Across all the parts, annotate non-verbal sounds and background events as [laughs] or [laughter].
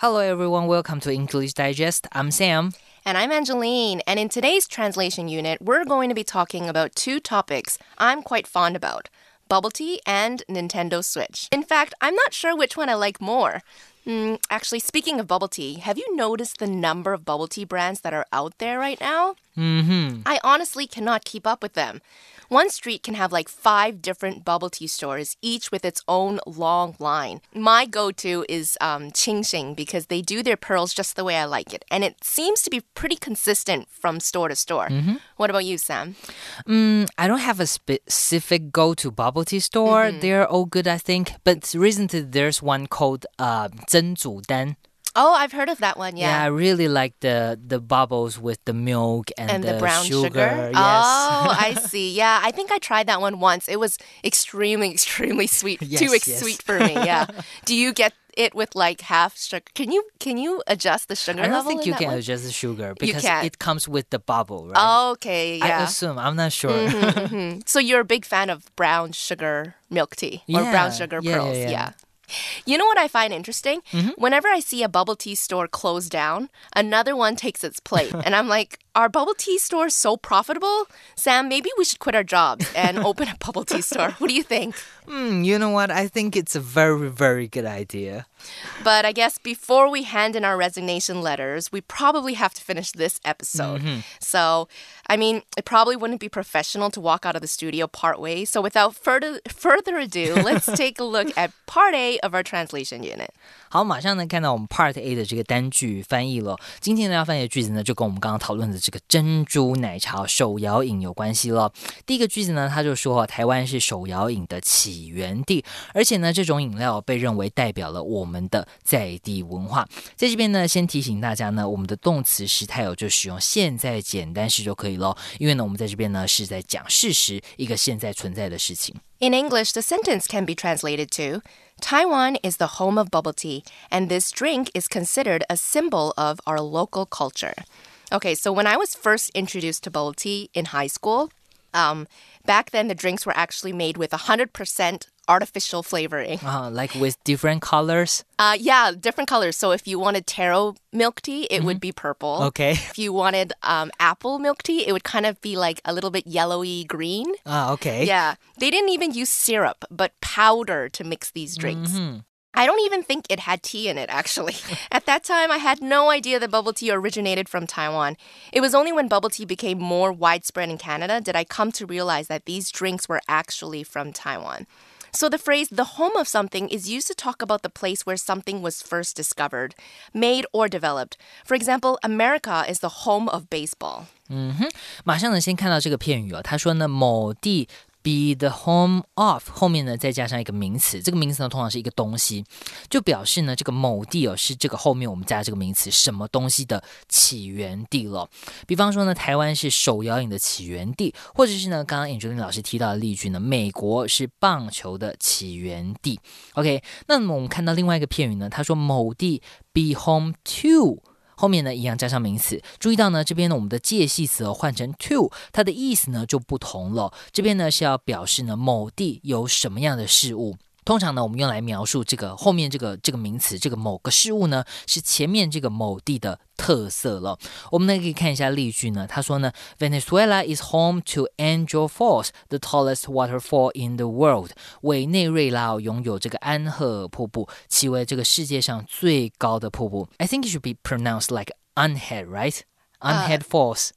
Hello, everyone. Welcome to English Digest. I'm Sam. And I'm Angeline. And in today's translation unit, we're going to be talking about two topics I'm quite fond about bubble tea and Nintendo Switch. In fact, I'm not sure which one I like more. Mm, actually, speaking of bubble tea, have you noticed the number of bubble tea brands that are out there right now? Mm-hmm. I honestly cannot keep up with them. One street can have like five different bubble tea stores, each with its own long line. My go to is um, Qingxing because they do their pearls just the way I like it. And it seems to be pretty consistent from store to store. What about you, Sam? Mm, I don't have a specific go-to bubble tea store. Mm-hmm. They're all good, I think. But recently, there's one called uh, 珍珠丹. Oh, I've heard of that one, Yeah, Yeah, I really like the the bubbles with the milk and, and the, brown sugar. Yes. Oh, I [laughs] see. Yeah, I think I tried that one once. It was extremely, [laughs] extremely sweet. Yes, Too ex- yes. sweet for me. Yeah. [laughs] Do you get it with like half sugar? Can you can you adjust the sugar I don't think you can one? adjust the sugar because it comes with the bubble, right? Okay, Yeah. I assume. I'm not sure. Mhm. So you're a big fan of brown sugar milk tea or brown sugar yeah, yeah, pearls, yeah. yeah. You know what I find interesting? Mm-hmm. Whenever I see a bubble tea store close down, another one takes its plate. [laughs] and I'm like, are bubble tea stores so profitable? Sam, maybe we should quit our jobs and [laughs] open a bubble tea store. What do you think? Hmm, you know what? I think it's a very, very good idea. But I guess before we hand in our resignation letters, we probably have to finish this episode. So, I mean, it probably wouldn't be professional to walk out of the studio part way. So, without further further ado, [laughs] let's take a look at part A of our translation unit. 好，马上呢看到我们 Part A 的这个单句翻译了。今天呢要翻译的句子呢，就跟我们刚刚讨论的 这个珍珠奶茶手摇饮有关系了。第一个句子呢，他就说台湾是手摇饮的起源地，而且呢这种饮料被认为代表了我们的在地文化。在这边呢，先提醒大家呢，我们的动词时态哦就使用现在简单式就可以咯。因为呢我们在这边呢是在讲事实，一个现在存在的事情。In English, the sentence can be translated to Taiwan is the home of bubble tea, and this drink is considered a symbol of our local culture. Okay, so when I was first introduced to bubble tea in high school, um, back then the drinks were actually made with 100% artificial flavoring. Uh, like with different colors. Uh, yeah, different colors. So if you wanted taro milk tea, it would be purple. Okay. If you wanted um, apple milk tea, it would kind of be like a little bit yellowy green. Ah, okay. Yeah, they didn't even use syrup, but powder to mix these drinks. I don't even think it had tea in it, actually. [laughs] At that time, I had no idea that bubble tea originated from Taiwan. It was only when bubble tea became more widespread in Canada did I come to realize that these drinks were actually from Taiwan. So the phrase the home of something is used to talk about the place where something was first discovered, made, or developed. For example, America is the home of baseball. 马上呢，先看到这个片语哦，他说呢，某地 be the home of 后面呢再加上一个名词，这个名词呢通常是一个东西，就表示呢这个某地哦是这个后面我们加这个名词什么东西的起源地了。比方说呢，台湾是手摇饮的起源地，或者是呢刚刚 Angelina 老师提到的例句呢，美国是棒球的起源地。OK，那么我们看到另外一个片语呢，他说某地 be home to。后面呢一样加上名词，注意到呢这边呢我们的介系词换成 to，它的意思呢就不同了。这边呢是要表示呢某地有什么样的事物。通常呢，我们用来描述这个后面这个这个名词，这个某个事物呢，是前面这个某地的特色了。我们呢可以看一下例句呢，他说呢，Venezuela is home to Angel Falls, the tallest waterfall in the world。委内瑞拉哦拥有这个安赫瀑布，其为这个世界上最高的瀑布。I think it should be pronounced like Unhead, right? Unhead Falls.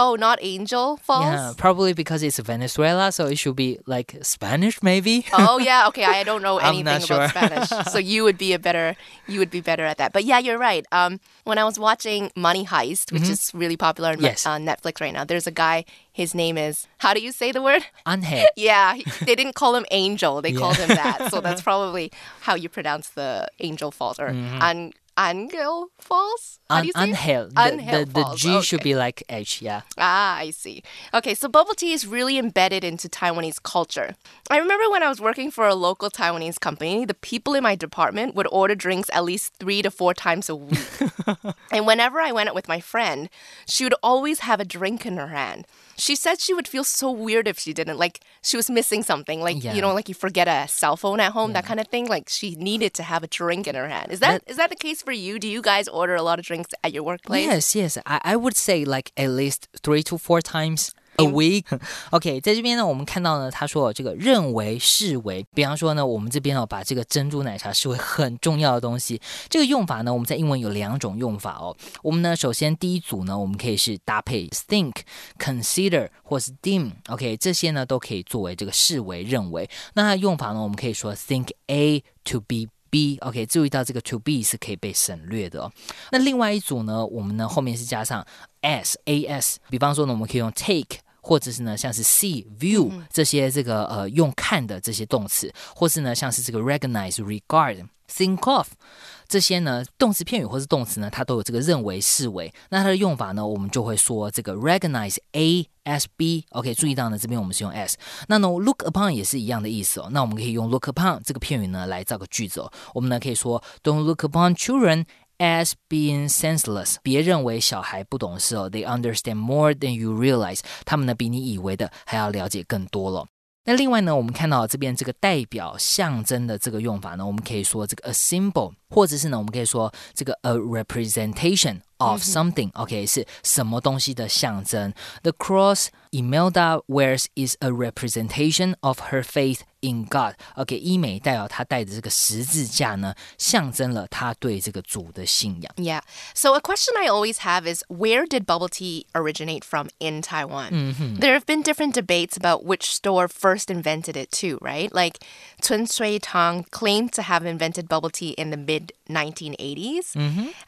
Oh, not Angel Falls? Yeah, probably because it's Venezuela, so it should be like Spanish, maybe. Oh yeah, okay. I don't know [laughs] anything about sure. Spanish, so [laughs] you would be a better you would be better at that. But yeah, you're right. Um, when I was watching Money Heist, which is really popular on Mm-hmm. Yes. on Netflix right now, there's a guy. His name is how do you say the word? Unhead. [laughs] Yeah, he- they didn't call him Angel. They called him that. So that's probably how you pronounce the Angel Falls or An Angel Falls. How do you say. The, the, the G should be like H, yeah. Ah, I see. Okay, so bubble tea is really embedded into Taiwanese culture. I remember when I was working for a local Taiwanese company, the people in my department would order drinks at least three to four times a week. [laughs] and whenever I went out with my friend, she would always have a drink in her hand. She said she would feel so weird if she didn't. Like she was missing something. Like Yeah. you know, like you forget a cell phone at home, that kind of thing. Like she needed to have a drink in her hand. Is that is that the case for you? Do you guys order a lot of drinks at your workplace? Yes, yes. I I would say like at least three to four times. A week. OK，在这边呢，我们看到呢，他说这个认为视为，比方说呢，我们这边哦，把这个珍珠奶茶视为很重要的东西。这个用法呢，我们在英文有两种用法哦。我们呢，首先第一组呢，我们可以是搭配 think、consider 或是 deem。OK，这些呢都可以作为这个视为认为。那它的用法呢，我们可以说 think A to be B，OK，、注意到这个 to be 是可以被省略的哦。那另外一组呢，我们呢后面是加上 s a s，比方说呢，我们可以用 take。或者是呢，像是 see、view 这些这个呃用看的这些动词，或是呢像是这个 recognize、regard、think of 这些呢动词片语或是动词呢，它都有这个认为、视为。那它的用法呢，我们就会说这个 recognize A as B。OK，注意到呢这边我们是用 as。那呢 look upon 也是一样的意思哦。那我们可以用 look upon 这个片语呢来造个句子哦。我们呢可以说 Don't look upon children as being senseless，别认为小孩不懂事哦，they understand more than you realize，他们呢比你以为的还要了解更多了。那另外呢，我们看到这边这个代表象征的这个用法呢，我们可以说这个 a symbol，或者是呢，我们可以说这个 a representation of something、OK，是什么东西的象征。The cross Imelda wears is a representation of her faith in God。OK，伊美代表她戴的这个十字架呢，象征了她对这个主的信仰。 Yeah. So a question I always have is where did bubble tea originate from in Taiwan? There have been different debates about which store first invented it too, right? Like Cun Sui Tang claimed to have invented bubble tea in the mid 1980s.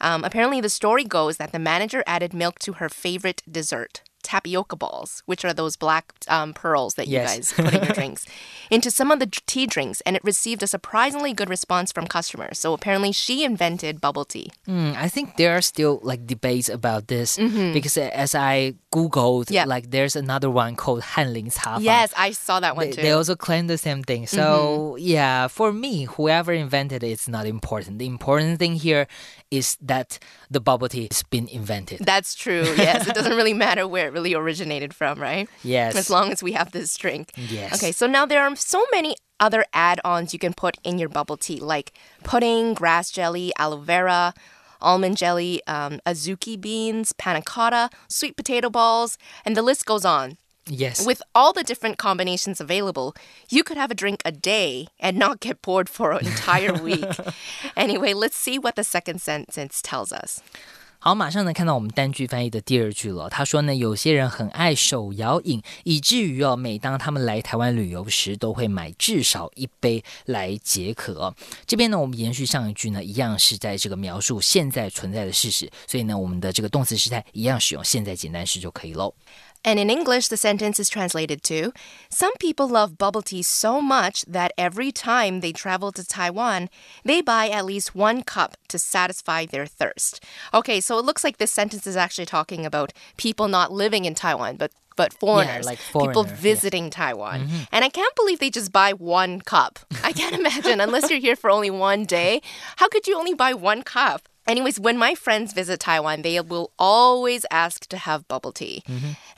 Um, apparently, the story goes that the manager added milk to her favorite dessert. Tapioca balls, which are those black um, pearls that you guys put in your [laughs] drinks, into some of the tea drinks, and it received a surprisingly good response from customers. So apparently, she invented bubble tea. Mm, I think there are still like debates about this because uh, as I googled, Yeah. like there's another one called Hanling Cha. Yes, I saw that one They, too. they also claim the same thing. So yeah, for me, whoever invented it, it's not important. The important thing here is that the bubble tea has been invented. That's true. Yes, it doesn't really [laughs] matter where it really originated from, right? Yes. As long as we have this drink. Yes. Okay, so now there are so many other add-ons you can put in your bubble tea, like pudding, grass jelly, aloe vera, almond jelly, um, azuki beans, panna cotta, sweet potato balls, and the list goes on. Yes. With all the different combinations available, you could have a drink a day and not get bored for an entire [laughs] week. anyway, let's see what the second sentence tells us. 好，马上呢看到我们单句翻译的第二句了。他说呢，有些人很爱手摇饮，以至于哦，每当他们来台湾旅游时，都会买至少一杯来解渴、这边呢，我们延续上一句呢，一样是在这个描述现在存在的事实，所以呢，我们的这个动词时态一样使用现在简单式就可以喽。And in English, the sentence is translated to Some people love bubble tea so much that every time they travel to Taiwan, they buy at least one cup to satisfy their thirst. Okay, so it looks like this sentence is actually talking about people not living in Taiwan, but but foreigners, like people foreigner, yeah. visiting Taiwan. Mm-hmm. And I can't believe they just buy one cup. I can't [laughs] imagine, unless you're here for only one day, how could you only buy one cup? Anyways, when my friends visit Taiwan, they will always ask to have bubble tea.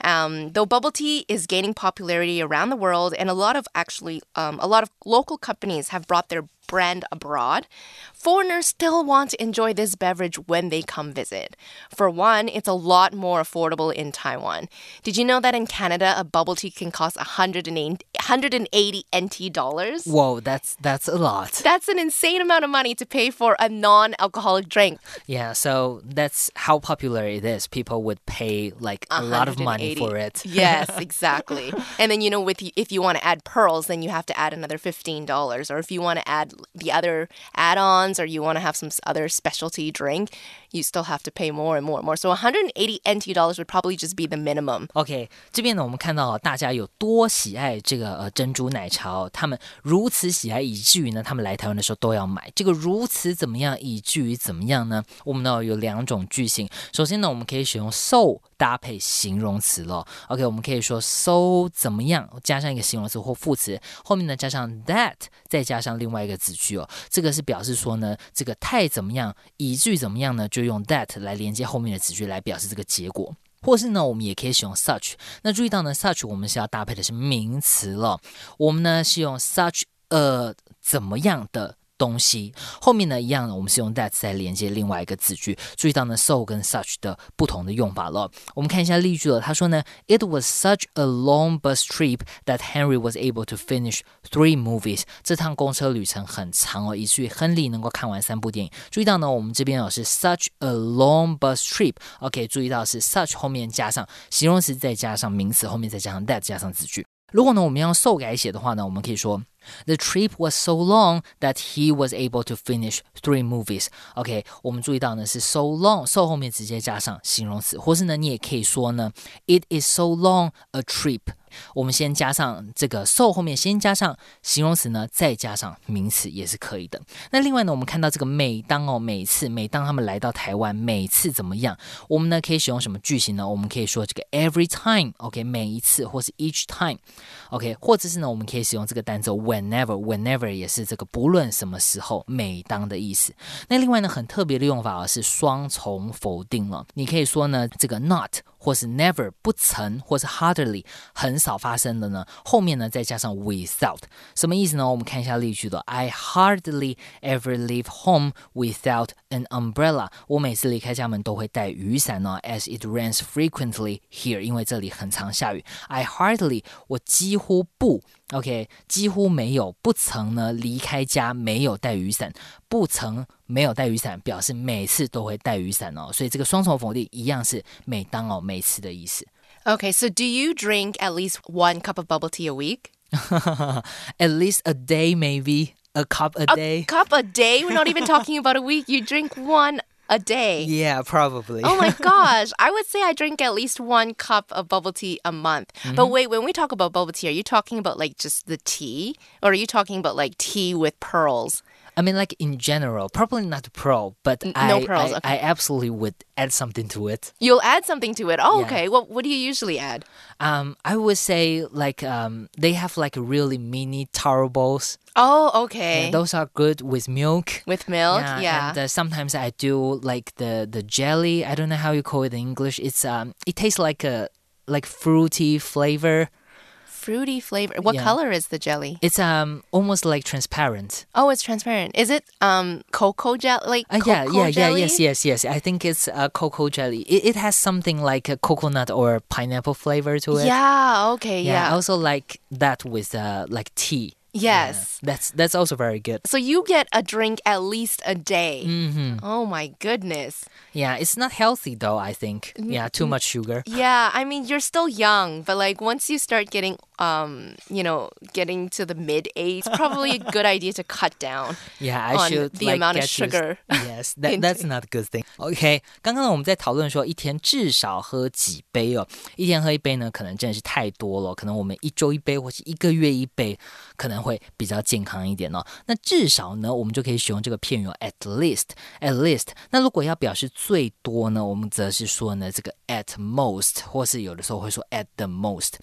Um, though bubble tea is gaining popularity around the world, and a lot of actually, um, a lot of local companies have brought their brand abroad, foreigners still want to enjoy this beverage when they come visit. For one, it's a lot more affordable in Taiwan. Did you know that in Canada, a bubble tea can cost 180, 180 NT dollars? Whoa, that's that's a lot. That's an insane amount of money to pay for a non-alcoholic drink. Yeah, so that's how popular it is. People would pay like a lot of money for it. yes, [laughs] exactly. And then you know, with if you want to add pearls, then you have to add another fifteen dollars. Or if you want to add the other add-ons, or you want to have some s- other specialty drink, you still have to pay more and more and more. So one hundred and eighty NT dollars would probably just be the minimum. OK，这边呢，我们看到大家有多喜爱这个呃珍珠奶茶哦，他们如此喜爱，以至于呢，他们来台湾的时候都要买。这个如此怎么样，以至于怎么样呢？我们呢有两种句型。首先呢，我们可以使用 so 搭配形容词了。OK，我们可以说 so 怎么样，加上一个形容词或副词，后面呢加上 that，再加上另外一个 子句哦。这个是表示说呢，这个太怎么样，以至于怎么样呢，就用 that 来连接后面的子句来表示这个结果。或是呢，我们也可以使用 such。那注意到呢，such 我们是要搭配的是名词了。我们呢是用 such a 怎么样的？东西后面呢一样，我们是用 that 在连接另外一个子句。注意到呢，so 跟 such 的不同的用法了。我们看一下例句了。他说呢，It was such a long bus trip that Henry was able to finish three movies。这趟公车旅程很长哦，以至于亨利能够看完三部电影。注意到呢，我们这边哦是 such a long bus trip。OK，注意到是 such 后面加上形容词，再加上名词，后面再加上 that 加上子句。如果呢我们用 so 改写的话呢，我们可以说。The trip was so long that he was able to finish three movies. OK，我们注意到呢是 so long，so 后面直接加上形容词，或是呢你也可以说呢，It is so long a trip. 我们先加上这个 so 后面先加上形容词呢，再加上名词也是可以的。那另外呢，我们看到这个每当哦，每次每当他们来到台湾，每次怎么样？我们呢可以使用什么句型呢？我们可以说这个 every time，OK，每一次，或是 each time，OK，或者是呢，我们可以使用这个单词 whenever，whenever 也是这个不论什么时候，每当的意思。那另外呢，很特别的用法啊是双重否定了。你可以说呢，这个 not。或是 never 不曾，或是 hardly 很少发生的呢？后面呢再加上 without，什么意思呢？我们看一下例句的。I hardly ever leave home without an umbrella。我每次离开家门都会带雨伞呢，as it rains frequently here，因为这里很常下雨。I hardly 我几乎不。OK，几乎没有不曾呢离开家没有带雨伞，不曾没有带雨伞表示每次都会带雨伞哦，所以这个双重否定一样是每当哦每次的意思。Okay, so do you drink at least one cup of bubble tea a week? at [laughs] least a day, maybe a cup a, a day. A cup a day? We're not even talking about a week. [laughs] You drink one a day. Yeah, probably. oh my [laughs] gosh. I would say I drink at least one cup of bubble tea a month. Mm-hmm. But wait, when we talk about bubble tea, are you talking about like just the tea? Or are you talking about like tea with pearls? I mean, like in general, probably not pro, but N- I, no pearls. I, okay. I absolutely would add something to it. You'll add something to it. Oh, yeah. okay. Well, what do you usually add? Um, I would say like um, they have like really mini taro balls. Oh, okay. Yeah, those are good with milk. With milk, yeah. yeah. And uh, sometimes I do like the the jelly. I don't know how you call it in English. It's um, it tastes like a like fruity flavor fruity flavor. What yeah. color is the jelly? It's um almost like transparent. Oh, it's transparent. Is it um cocoa jelly? Like uh, yeah, yeah, jelly? yeah, yes, yes, yes. I think it's a uh, cocoa jelly. It, it has something like a coconut or pineapple flavor to it. Yeah. Okay. Yeah. yeah. I also like that with uh like tea. Yes. Yeah, that's that's also very good. So you get a drink at least a day. Mm-hmm. Oh my goodness. Yeah, it's not healthy though, I think. Yeah, too much sugar. Yeah, I mean you're still young, but like once you start getting um, you know, getting to the mid age, probably a good idea to cut down. Yeah, I should the like, amount of sugar. yes, [laughs] that [laughs] that's not a good thing. OK，刚刚呢我们在讨论说一天至少喝几杯哦，一天喝一杯呢，可能真的是太多了，可能我们一周一杯或是一个月一杯，可能会比较健康一点哦。那至少呢，我们就可以使用这个片语 at least，at least。那如果要表示最多呢，我们则是说呢这个 at most，或是有的时候会说 at the most。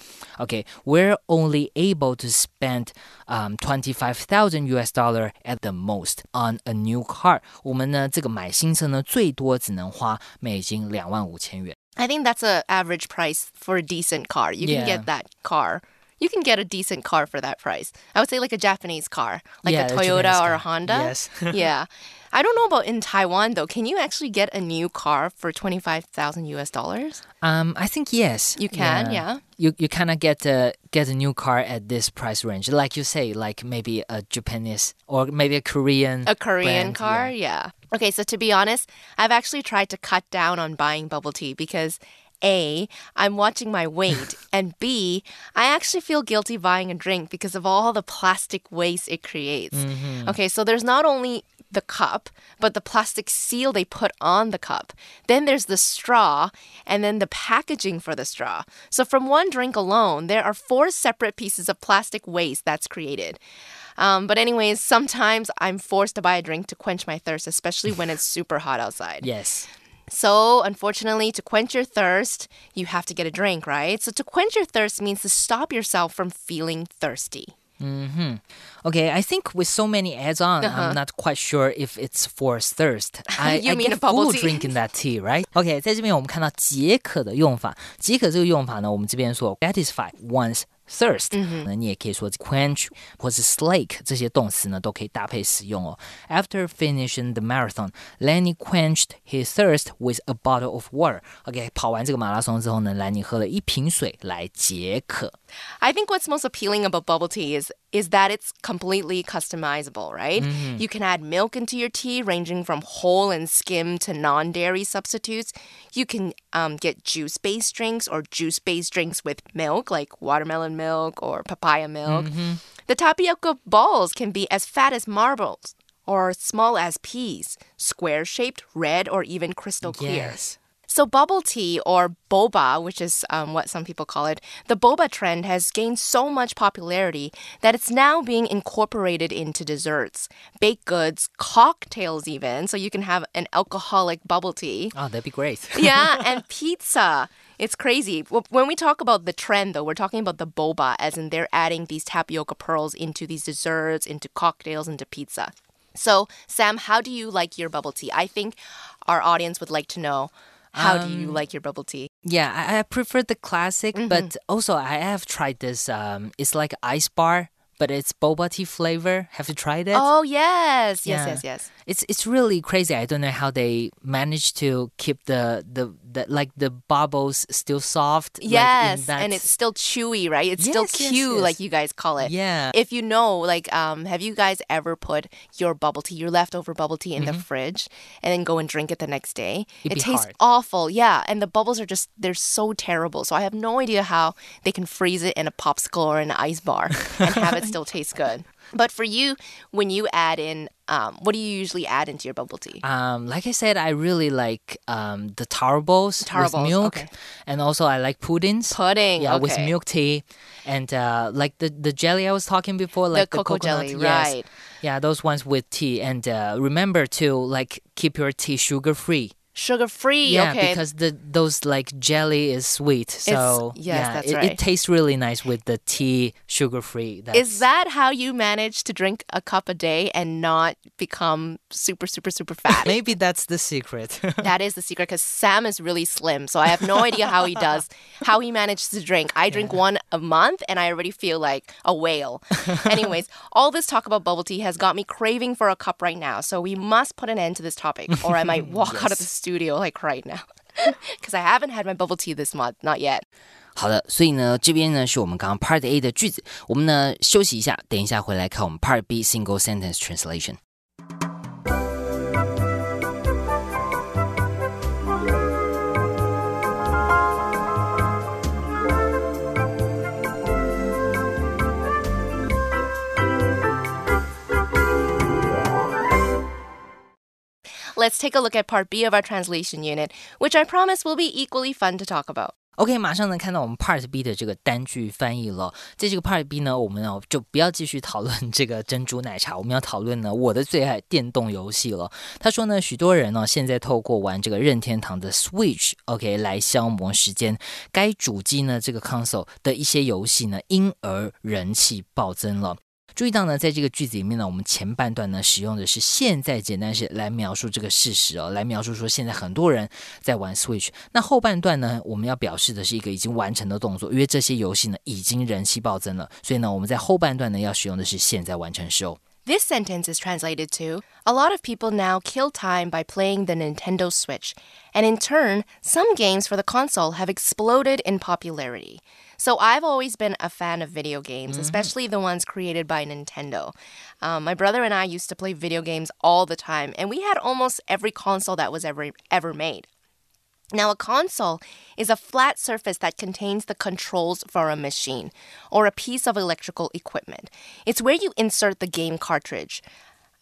OK，we're only able to spend um twenty five thousand US dollar at the most on a new car。我们呢这个买新车呢最多只能花美金两万五千元。I think that's a average price for a decent car. You can get that car you can get a decent car for that price. I would say like a Japanese car, like yeah, a Toyota or a Honda. Yes. [laughs] yeah. I don't know about in Taiwan though. Can you actually get a new car for twenty five thousand US dollars? Um, I think yes. You can, yeah. yeah. You you kind of get a get a new car at this price range, like you say, like maybe a Japanese or maybe a Korean. A Korean brand, car, yeah. yeah. Okay, so to be honest, I've actually tried to cut down on buying bubble tea because a, I'm watching my weight, [laughs] and B, I actually feel guilty buying a drink because of all the plastic waste it creates. Mm-hmm. Okay, so there's not only the cup, but the plastic seal they put on the cup. Then there's the straw, and then the packaging for the straw. So, from one drink alone, there are four separate pieces of plastic waste that's created. Um, but, anyways, sometimes I'm forced to buy a drink to quench my thirst, especially when it's super hot outside. Yes. So, unfortunately, to quench your thirst, you have to get a drink, right? So, to quench your thirst means to stop yourself from feeling thirsty Mm-hmm. Okay, I think with so many ads on, Uh-huh. I'm not quite sure if it's for thirst. [laughs] I, You I mean get a bubble full tea? drinking that tea, right? OK，在这边我们看到解渴的用法。解渴这个用法呢，我们这边说 satisfy one's thirst，那、你也可以说 quench 或是 slake 这些动词呢，都可以搭配使用哦。After finishing the marathon, Lenny quenched his thirst with a bottle of water. OK，跑完这个马拉松之后呢，兰尼喝了一瓶水来解渴。 I think what's most appealing about bubble tea is is that it's completely customizable, right? You can add milk into your tea, ranging from whole and skim to non-dairy substitutes. You can um, get juice-based drinks or juice-based drinks with milk, like watermelon milk or papaya milk. The tapioca balls can be as fat as marbles or small as peas, square-shaped, red, or even crystal clear. Yes. So, bubble tea or boba, which is um, what some people call it, the boba trend has gained so much popularity that it's now being incorporated into desserts, baked goods, cocktails, even. So, you can have an alcoholic bubble tea. Oh, that'd be great. [laughs] Yeah, and pizza. It's crazy. When we talk about the trend, though, we're talking about the boba, as in they're adding these tapioca pearls into these desserts, into cocktails, into pizza. So, Sam, how do you like your bubble tea? I think our audience would like to know how do you like your bubble tea? Yeah, I, I prefer the classic, but also I have tried this. Um, it's like ice bar, but it's boba tea flavor. Have you tried it? Oh, yes. Yes, Yeah. yes, yes. It's it's really crazy. I don't know how they manage to keep the the, the like the bubbles still soft. like, in Yes, that- and it's still chewy, right? It's still Yes, yes, yes. like you guys call it. yeah. If you know, like, um, have you guys ever put your bubble tea, your leftover bubble tea, in the fridge and then go and drink it the next day? Mm-hmm. It'd it tastes hard. awful, yeah. And the bubbles are just, they're so terrible. So I have no idea how they can freeze it in a popsicle or an ice bar and have it [laughs] still taste good. But for you, when you add in, um, what do you usually add into your bubble tea? Um, like I said, I really like um the taro balls with milk, okay. and also I like puddings. Pudding, Yeah, with milk tea, and uh, like the the jelly I was talking before, like the, cocoa coconut, jelly, yes. right. Yeah, those ones with tea, and uh, remember to like keep your tea sugar free. Sugar free, Yeah, okay. because the those like jelly is sweet, so yes, yeah, that's it, right. it tastes really nice with the tea sugar free. Is that how you manage to drink a cup a day and not become super, super, super [laughs] fat? maybe that's the secret? [laughs] that is the secret because Sam is really slim. So I have no idea how he does, [laughs] how he manages to drink. I drink one a month and I already feel like a whale. Anyways, all this talk about bubble tea has got me craving for a cup right now. So we must put an end to this topic or I might walk out of the studio like right now. [laughs] Because I haven't had my bubble tea this month, not yet. 好的，所以呢，这边呢是我们刚刚 Part A 的句子，我们呢休息一下，等一下回来看我们 Part B single sentence translation。 Let's take a look at part B of our translation unit, which I promise will be equally fun to talk about. OK，马上能看到我们 Part B 的这个单句翻译了。在这个 Part B 呢，我们呢就不要继续讨论这个珍珠奶茶，我们要讨论呢我的最爱电动游戏了。他说呢，许多人呢现在透过玩这个任天堂的 Switch，OK [laughs] 来消磨时间。该主机呢这个 console 的一些游戏呢，因而人气暴增了。 注意到呢，在这个句子里面呢，我们前半段呢使用的是现在简单式来描述这个事实哦，来描述说现在很多人在玩 Switch。那后半段呢，我们要表示的是一个已经完成的动作，因为这些游戏呢已经人气暴增了，所以呢我们在后半段呢要使用的是现在完成时哦。 This sentence is translated to A lot of people now kill time by playing the Nintendo Switch, and in turn, some games for the console have exploded in popularity. So I've always been a fan of video games, especially the ones created by Nintendo. Um, my brother and I used to play video games all the time, and we had almost every console that was ever ever made. Now, a console is a flat surface that contains the controls for a machine or a piece of electrical equipment. It's where you insert the game cartridge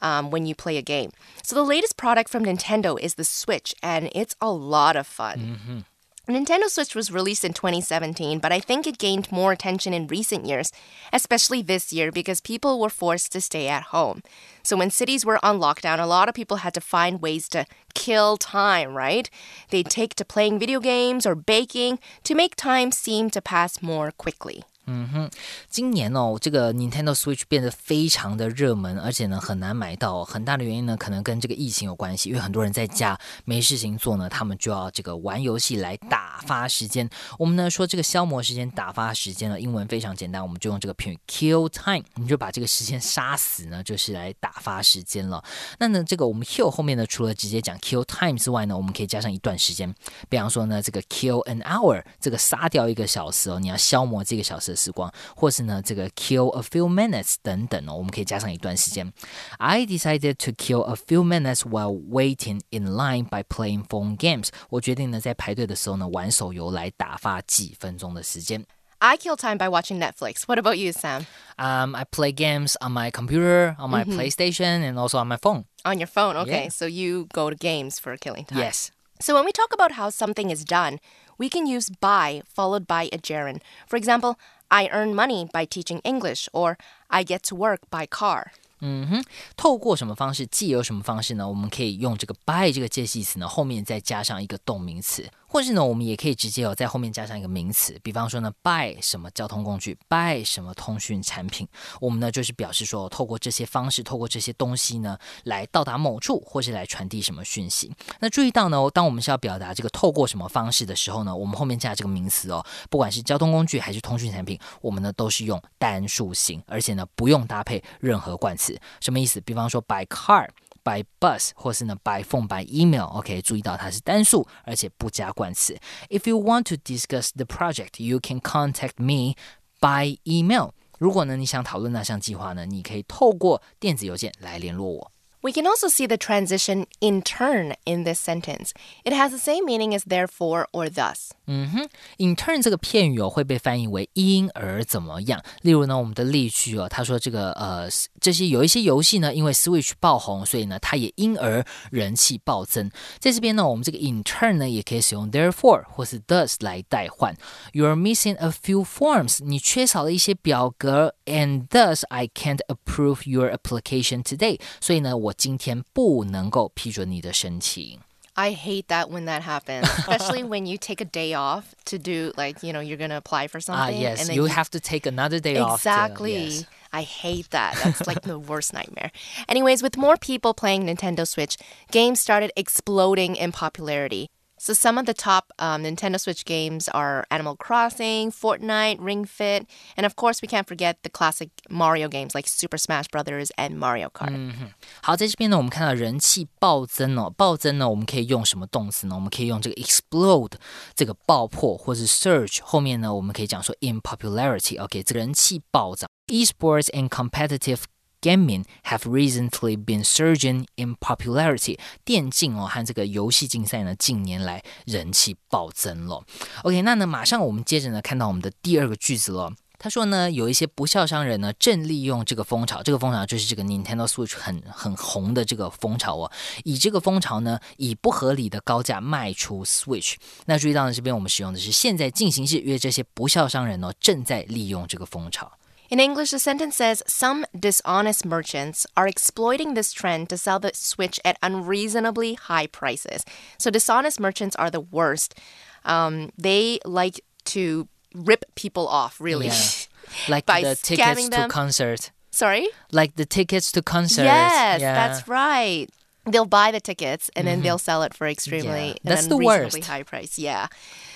um, when you play a game. So, the latest product from Nintendo is the Switch, and it's a lot of fun. Nintendo Switch was released in 2017, but I think it gained more attention in recent years, especially this year because people were forced to stay at home. So when cities were on lockdown, a lot of people had to find ways to kill time, right? They'd take to playing video games or baking to make time seem to pass more quickly. 嗯哼，今年哦，这个 Nintendo Switch 变得非常的热门，而且呢很难买到。很大的原因呢，可能跟这个疫情有关系，因为很多人在家没事情做呢，他们就要这个玩游戏来打发时间。我们呢说这个消磨时间、打发时间呢，英文非常简单，我们就用这个片语 kill time，你就把这个时间杀死呢，就是来打发时间了。那呢，这个我们 kill 后面呢，除了直接讲 kill time 之外呢，我们可以加上一段时间，比方说呢，这个 kill an hour，这个杀掉一个小时哦，你要消磨这个小时。时光，或是呢这个 kill a few minutes 等等哦，我们可以加上一段时间。I decided to kill a few minutes while waiting in line by playing phone games。我决定呢在排队的时候呢玩手游来打发几分钟的时间。I kill time by watching Netflix. What about you, Sam? Um, I play games on my computer, on my mm-hmm. PlayStation, and also on my phone. On your phone, okay. Yeah. So you go to games for killing time. Yes. So when we talk about how something is done, we can use by followed by a gerund. For example, I earn money by teaching English, or I get to work by car. 嗯哼，透过什么方式，既有什么方式呢？我们可以用这个 by 这个介系词呢，后面再加上一个动名词。 或是呢，我们也可以直接哦，在后面加上一个名词，比方说呢，by 什么交通工具，by 什么通讯产品，我们呢就是表示说，透过这些方式，透过这些东西呢，来到达某处，或是来传递什么讯息。那注意到呢，当我们是要表达这个透过什么方式的时候呢，我们后面加这个名词哦，不管是交通工具还是通讯产品，我们呢都是用单数型，而且呢不用搭配任何冠词。什么意思？比方说，by car。By bus 或是呢 by phone by email，OK，、注意到它是单数，而且不加冠词。If you want to discuss the project, you can contact me by email。如果呢你想讨论那项计划呢，你可以透过电子邮件来联络我。we can also see the transition in turn in this sentence. It has the same meaning as therefore or thus. 嗯哼，in turn 这个片语哦会被翻译为因而怎么样。例如呢，我们的例句哦，他说这个呃这些有一些游戏呢，因为 Switch 爆红，所以呢它也因而人气暴增。在这边呢，我们这个 in turn 呢也可以使用 therefore 或是 thus 来代换。You're missing a few forms，你缺少了一些表格，and thus I can't approve your application today。所以呢，我 今天不能够批准你的申请。I hate that when that happens, [laughs] especially when you take a day off to do like you know you're gonna apply for ah, something. Ah, yes, and you, you, have to take another day exactly. off. Exactly. Yes. I hate that. That's like the worst nightmare. Anyways, with more people playing Nintendo Switch, games started exploding in popularity. So some of the top um, Nintendo Switch games are Animal Crossing, Fortnite, Ring Fit, and of course we can't forget the classic Mario games like Super Smash Brothers and Mario Kart. 嗯哼，好，在这边呢，我们看到人气暴增哦，暴增呢，我们可以用什么动词呢？我们可以用这个 explode 这个爆破，或是 surge 后面呢，我们可以讲说 in popularity。OK，这个人气暴涨。Esports and competitive gaming have recently been surging in popularity。电竞哦和这个游戏竞赛呢，近年来人气暴增了。OK，那呢，马上我们接着呢看到我们的第二个句子了。他说呢，有一些不孝商人呢，正利用这个风潮，这个风潮就是这个 Nintendo Switch 很很红的这个风潮哦，以这个风潮呢，以不合理的高价卖出 Switch。那注意到呢，这边我们使用的是现在进行式，因为这些不孝商人呢，正在利用这个风潮。In English, the sentence says some dishonest merchants are exploiting this trend to sell the Switch at unreasonably high prices. So, dishonest merchants are the worst. Um, they like to rip people off, really. Yeah. [laughs] Like by the tickets them. to concert. Sorry? Like the tickets to concert. Yes, yeah. that's right. They'll buy the tickets and mm-hmm. then they'll sell it for extremely yeah. that's the worst. high price. Yeah.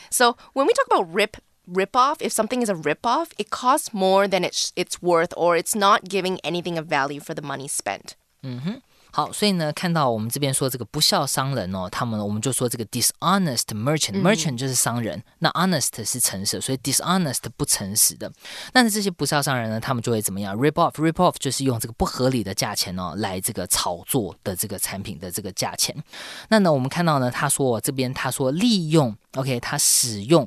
So when we talk about rip ripoff, if something is a ripoff, it costs more than it's it's worth, or it's not giving anything of value for the money spent. 嗯哼。好，所以呢，看到我们这边说这个不孝商人哦，他们我们就说这个 dishonest merchant，merchant、嗯、就是商人，那 honest 是诚实，所以 dishonest 不诚实的。那这些不孝商人呢，他们就会怎么样？rip off，rip off 就是用这个不合理的价钱哦，来这个炒作的这个产品的这个价钱。那呢，我们看到呢，他说这边他说利用，OK，他使用。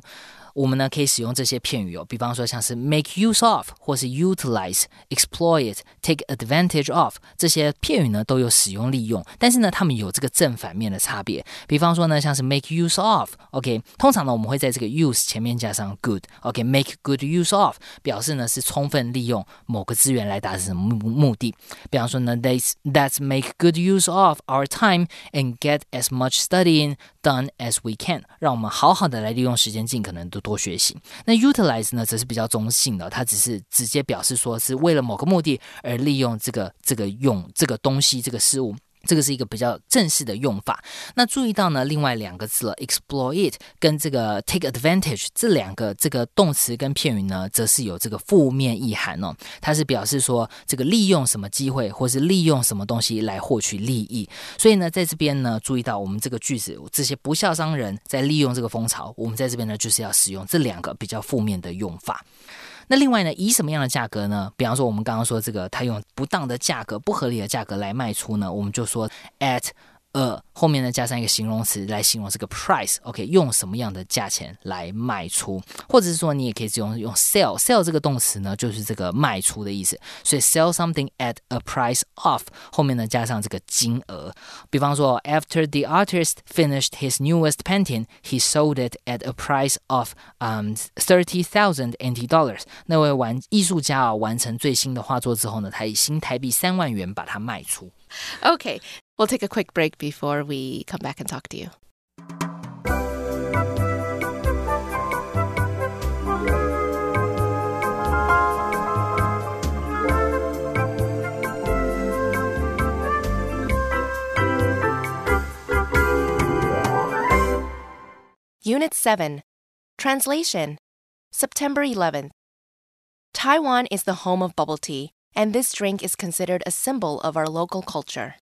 我们呢可以使用这些片语哦，比方说像是 make use of 或是 utilize、exploit、take advantage of 这些片语呢都有使用利用，但是呢它们有这个正反面的差别。比方说呢像是 make use of，OK，通常呢我们会在这个 use 前面加上 good，OK，make good use of 表示呢是充分利用某个资源来达成目目的。比方说呢 they that's make good use of our time and get as much studying done as we can，让我们好好的来利用时间，尽可能都。多学习。那 utilize 呢，则是比较中性的，它只是直接表示说是为了某个目的而利用这个这个用这个东西这个事物。这个是一个比较正式的用法。那注意到呢，另外两个字了，exploit 跟这个 take advantage 这两个这个动词跟片语呢，则是有这个负面意涵哦。它是表示说这个利用什么机会，或是利用什么东西来获取利益。所以呢，在这边呢，注意到我们这个句子，这些不孝商人在利用这个风潮，我们在这边呢，就是要使用这两个比较负面的用法。那另外呢，以什么样的价格呢？比方说，我们刚刚说这个，他用不当的价格、不合理的价格来卖出呢，我们就说 at。呃，后面呢加上一个形容词来形容这个 price，OK，用什么样的价钱来卖出，或者是说你也可以用用 sell，sell 这个动词呢就是这个卖出的意思，所以 sell something at a price of 后面呢加上这个金额，比方说 after the artist finished his newest painting，he sold it at a price of um thirty thousand NT dollars。那位完艺术家啊完成最新的画作之后呢，他以新台币三万元把它卖出。Okay, we'll take a quick break before we come back and talk to you. Unit 7 Translation September 11th. Taiwan is the home of bubble tea and this drink is considered a symbol of our local culture.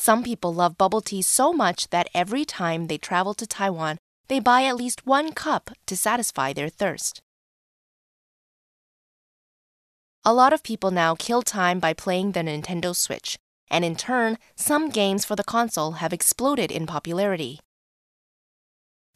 Some people love bubble tea so much that every time they travel to Taiwan, they buy at least one cup to satisfy their thirst. A lot of people now kill time by playing the Nintendo Switch, and in turn, some games for the console have exploded in popularity.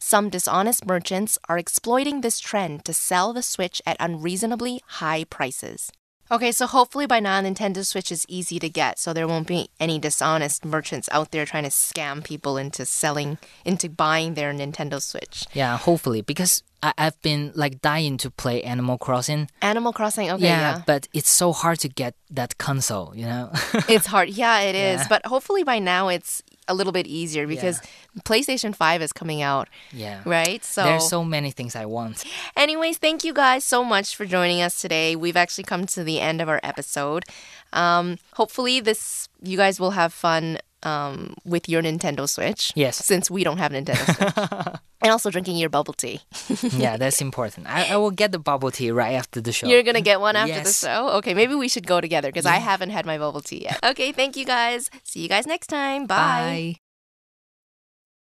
Some dishonest merchants are exploiting this trend to sell the Switch at unreasonably high prices. Okay, so hopefully by now Nintendo Switch is easy to get, so there won't be any dishonest merchants out there trying to scam people into selling, into buying their Nintendo Switch. Yeah, hopefully, because I, have been like dying to play Animal Crossing. Animal Crossing, okay, yeah, yeah. but it's so hard to get that console, you know? [laughs] it's hard. Yeah, it is. Yeah. But hopefully by now it's a little bit easier because yeah. PlayStation 5 is coming out. Yeah. Right? So there's so many things I want. Anyways, thank you guys so much for joining us today. We've actually come to the end of our episode. Um, hopefully this you guys will have fun um, with your Nintendo Switch. Yes. Since we don't have Nintendo Switch. [laughs] and also drinking your bubble tea. [laughs] yeah, that's important. I, I, will get the bubble tea right after the show. You're going to get one after yes. the show? Okay, maybe we should go together because yeah. I haven't had my bubble tea yet. Okay, thank you guys. See you guys next time. Bye. Bye.